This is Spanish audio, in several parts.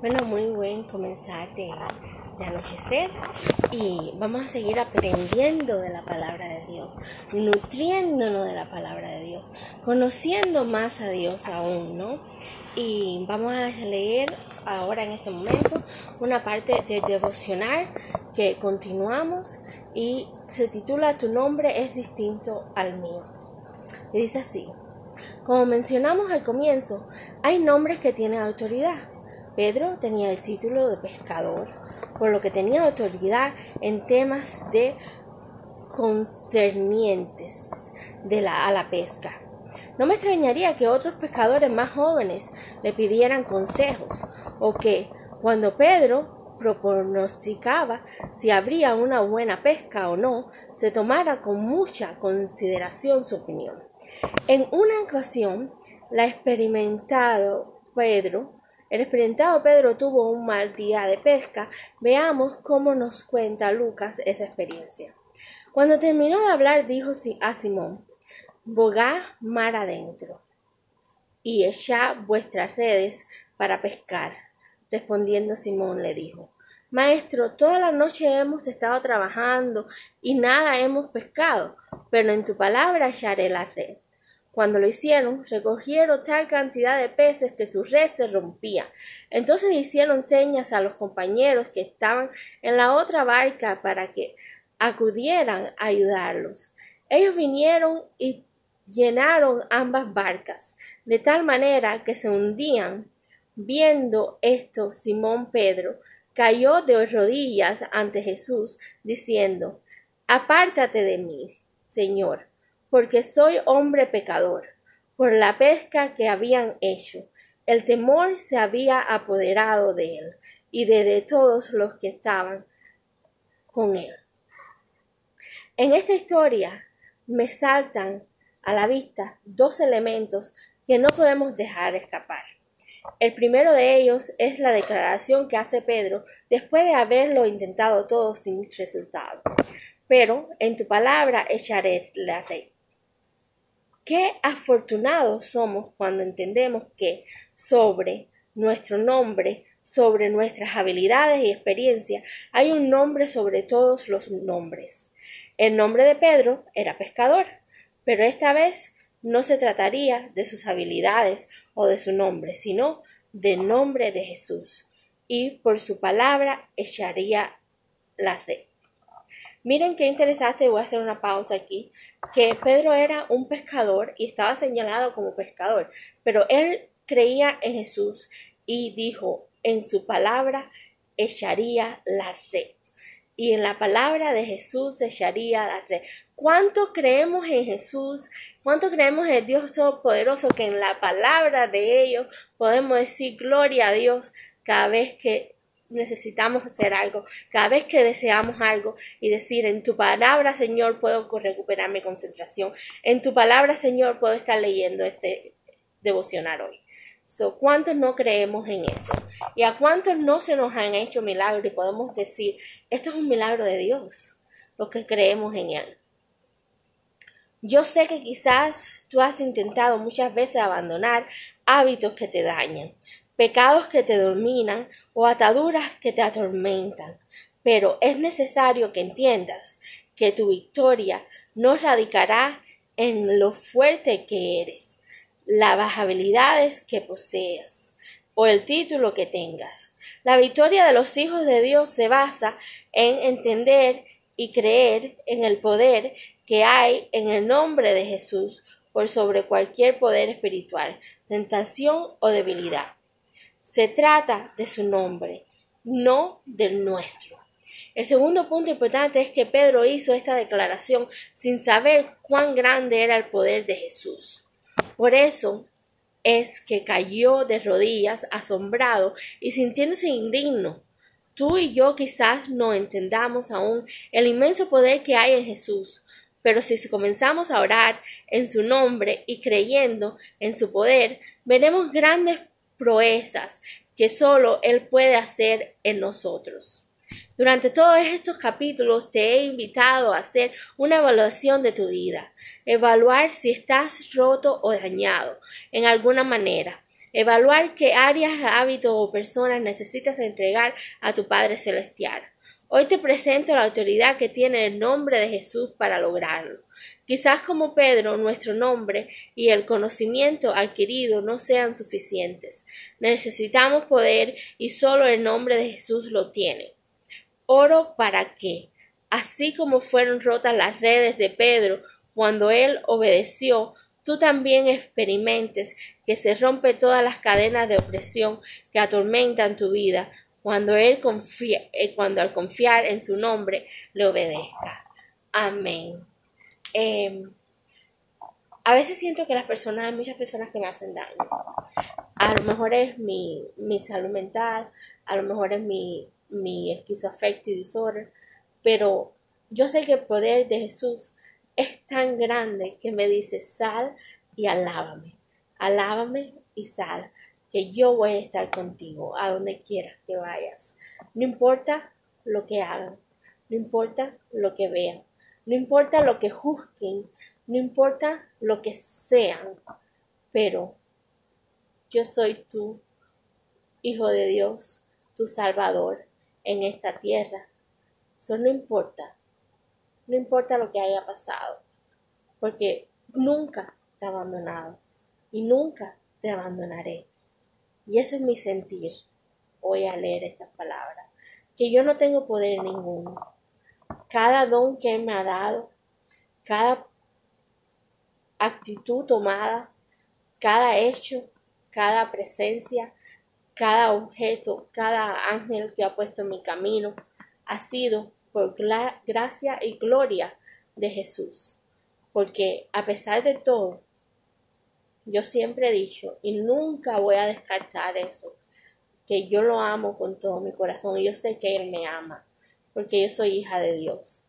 Bueno, muy buen comenzar de, anochecer y vamos a seguir aprendiendo de la palabra de Dios, nutriéndonos de la palabra de Dios, conociendo más a Dios aún, ¿no? Y vamos a leer ahora en este momento una parte de devocional que continuamos y se titula Tu nombre es distinto al mío. Y dice así, como mencionamos al comienzo, hay nombres que tienen autoridad Pedro tenía el título de pescador, por lo que tenía autoridad en temas de concernientes a la pesca. No me extrañaría que otros pescadores más jóvenes le pidieran consejos o que, cuando Pedro pronosticaba si habría una buena pesca o no, se tomara con mucha consideración su opinión. En una ocasión, la experimentado Pedro el experimentado Pedro tuvo un mal día de pesca. Veamos cómo nos cuenta Lucas esa experiencia. Cuando terminó de hablar, dijo a Simón, Bogá mar adentro y echad vuestras redes para pescar. Respondiendo Simón le dijo, Maestro, toda la noche hemos estado trabajando y nada hemos pescado, pero en tu palabra echaré la red. Cuando lo hicieron, recogieron tal cantidad de peces que su red se rompía. Entonces hicieron señas a los compañeros que estaban en la otra barca para que acudieran a ayudarlos. Ellos vinieron y llenaron ambas barcas, de tal manera que se hundían. Viendo esto, Simón Pedro cayó de rodillas ante Jesús, diciendo Apártate de mí, Señor, porque soy hombre pecador, por la pesca que habían hecho. El temor se había apoderado de él y de, todos los que estaban con él. En esta historia me saltan a la vista dos elementos que no podemos dejar escapar. El primero de ellos es la declaración que hace Pedro después de haberlo intentado todo sin resultado. Pero en tu palabra echaré la red. Qué afortunados somos cuando entendemos que sobre nuestro nombre, sobre nuestras habilidades y experiencias, hay un nombre sobre todos los nombres. El nombre de Pedro era pescador, pero esta vez no se trataría de sus habilidades o de su nombre, sino del nombre de Jesús, y por su palabra echaría la red. Miren qué interesante, voy a hacer una pausa aquí, que Pedro era un pescador y estaba señalado como pescador, pero él creía en Jesús y dijo, en su palabra echaría la red. Y en la palabra de Jesús echaría la red. ¿Cuánto creemos en Jesús? ¿Cuánto creemos en Dios Todopoderoso que en la palabra de ellos podemos decir gloria a Dios cada vez que necesitamos hacer algo, cada vez que deseamos algo y decir, en tu palabra, Señor, puedo recuperar mi concentración, en tu palabra, Señor, puedo estar leyendo este devocional hoy. So, ¿Cuántos no creemos en eso? ¿Y a cuántos no se nos han hecho milagros y podemos decir, esto es un milagro de Dios, lo que creemos en Él? Yo sé que quizás tú has intentado muchas veces abandonar hábitos que te dañan, pecados que te dominan o ataduras que te atormentan. Pero es necesario que entiendas que tu victoria no radicará en lo fuerte que eres, las habilidades que posees o el título que tengas. La victoria de los hijos de Dios se basa en entender y creer en el poder que hay en el nombre de Jesús por sobre cualquier poder espiritual, tentación o debilidad. Se trata de su nombre, no del nuestro. El segundo punto importante es que Pedro hizo esta declaración sin saber cuán grande era el poder de Jesús. Por eso es que cayó de rodillas, asombrado y sintiéndose indigno. Tú y yo quizás no entendamos aún el inmenso poder que hay en Jesús, pero si comenzamos a orar en su nombre y creyendo en su poder, veremos grandes proezas que solo Él puede hacer en nosotros. Durante todos estos capítulos te he invitado a hacer una evaluación de tu vida, evaluar si estás roto o dañado en alguna manera. Evaluar qué áreas, hábitos o personas necesitas entregar a tu Padre Celestial. Hoy te presento la autoridad que tiene el nombre de Jesús para lograrlo. Quizás como Pedro nuestro nombre y el conocimiento adquirido no sean suficientes. Necesitamos poder y solo el nombre de Jesús lo tiene. Oro para que, así como fueron rotas las redes de Pedro cuando él obedeció, tú también experimentes que se rompe todas las cadenas de opresión que atormentan tu vida cuando él confía, eh, cuando al confiar en su nombre le obedezca. Amén. Em, a veces siento que las personas, hay muchas personas que me hacen daño. A lo mejor es mi, mi salud mental, a lo mejor es mi, mi esquizoafective disorder, pero yo sé que el poder de Jesús es tan grande que me dice sal y alábame, alábame y sal, que yo voy a estar contigo a donde quieras que vayas. No importa lo que hagan, no importa lo que vean, no importa lo que juzguen, no importa lo que sean, pero yo soy tu Hijo de Dios, tu Salvador en esta tierra. Eso no importa, no importa lo que haya pasado, porque nunca te he abandonado y nunca te abandonaré. Y eso es mi sentir hoy a leer estas palabras, que yo no tengo poder ninguno, cada don que me ha dado, cada actitud tomada, cada hecho, cada presencia, cada objeto, cada ángel que ha puesto en mi camino, ha sido por gracia y gloria de Jesús. Porque a pesar de todo, yo siempre he dicho, y nunca voy a descartar eso, que yo lo amo con todo mi corazón y yo sé que Él me ama porque yo soy hija de Dios.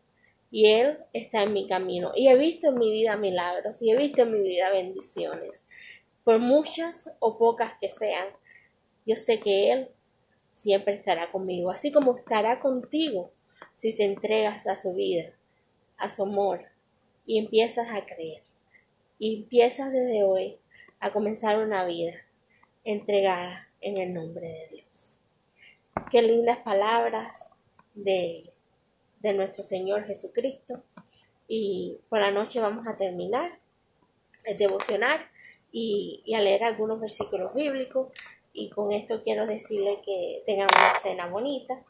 Y Él está en mi camino. Y he visto en mi vida milagros y he visto en mi vida bendiciones. Por muchas o pocas que sean, yo sé que Él siempre estará conmigo, así como estará contigo si te entregas a su vida, a su amor, y empiezas a creer. Y empiezas desde hoy a comenzar una vida entregada en el nombre de Dios. Qué lindas palabras de, nuestro Señor Jesucristo. Y por la noche vamos a terminar el devocionar y, a leer algunos versículos bíblicos. Y con esto quiero decirle que tengan una cena bonita,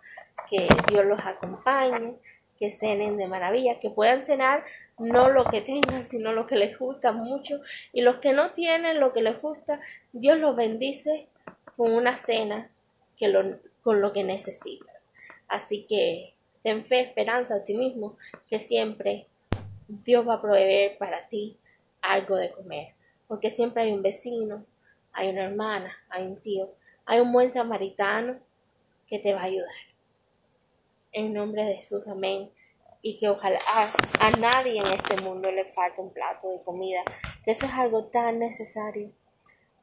que Dios los acompañe, que cenen de maravilla, que puedan cenar no lo que tengan, sino lo que les gusta mucho. Y los que no tienen lo que les gusta, Dios los bendice con una cena que lo, con lo que necesitan. Así que ten fe, esperanza, optimismo, que siempre Dios va a proveer para ti algo de comer. Porque siempre hay un vecino, hay una hermana, hay un tío, hay un buen samaritano que te va a ayudar. En nombre de Jesús, amén. Y que ojalá a, nadie en este mundo le falte un plato de comida. eso es algo tan necesario,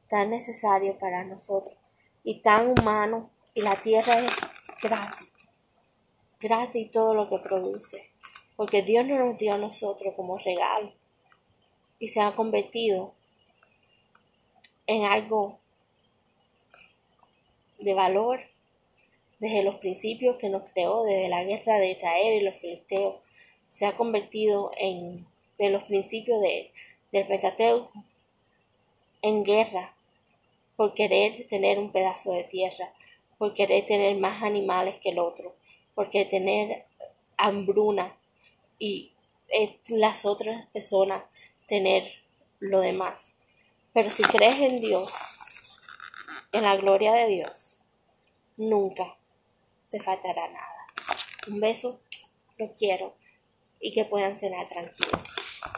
tan necesario para nosotros y tan humano. Y la tierra es gratis gratis todo lo que produce, porque Dios no nos dio a nosotros como regalo. Y se ha convertido en algo de valor desde los principios que nos creó, desde la guerra de Israel y los filisteos, se ha convertido en de los principios de, del Pentateuco en guerra por querer tener un pedazo de tierra, por querer tener más animales que el otro, porque tener hambruna y eh, las otras personas tener lo demás. Pero si crees en Dios, en la gloria de Dios, nunca te faltará nada. Un beso, lo quiero y que puedan cenar tranquilos.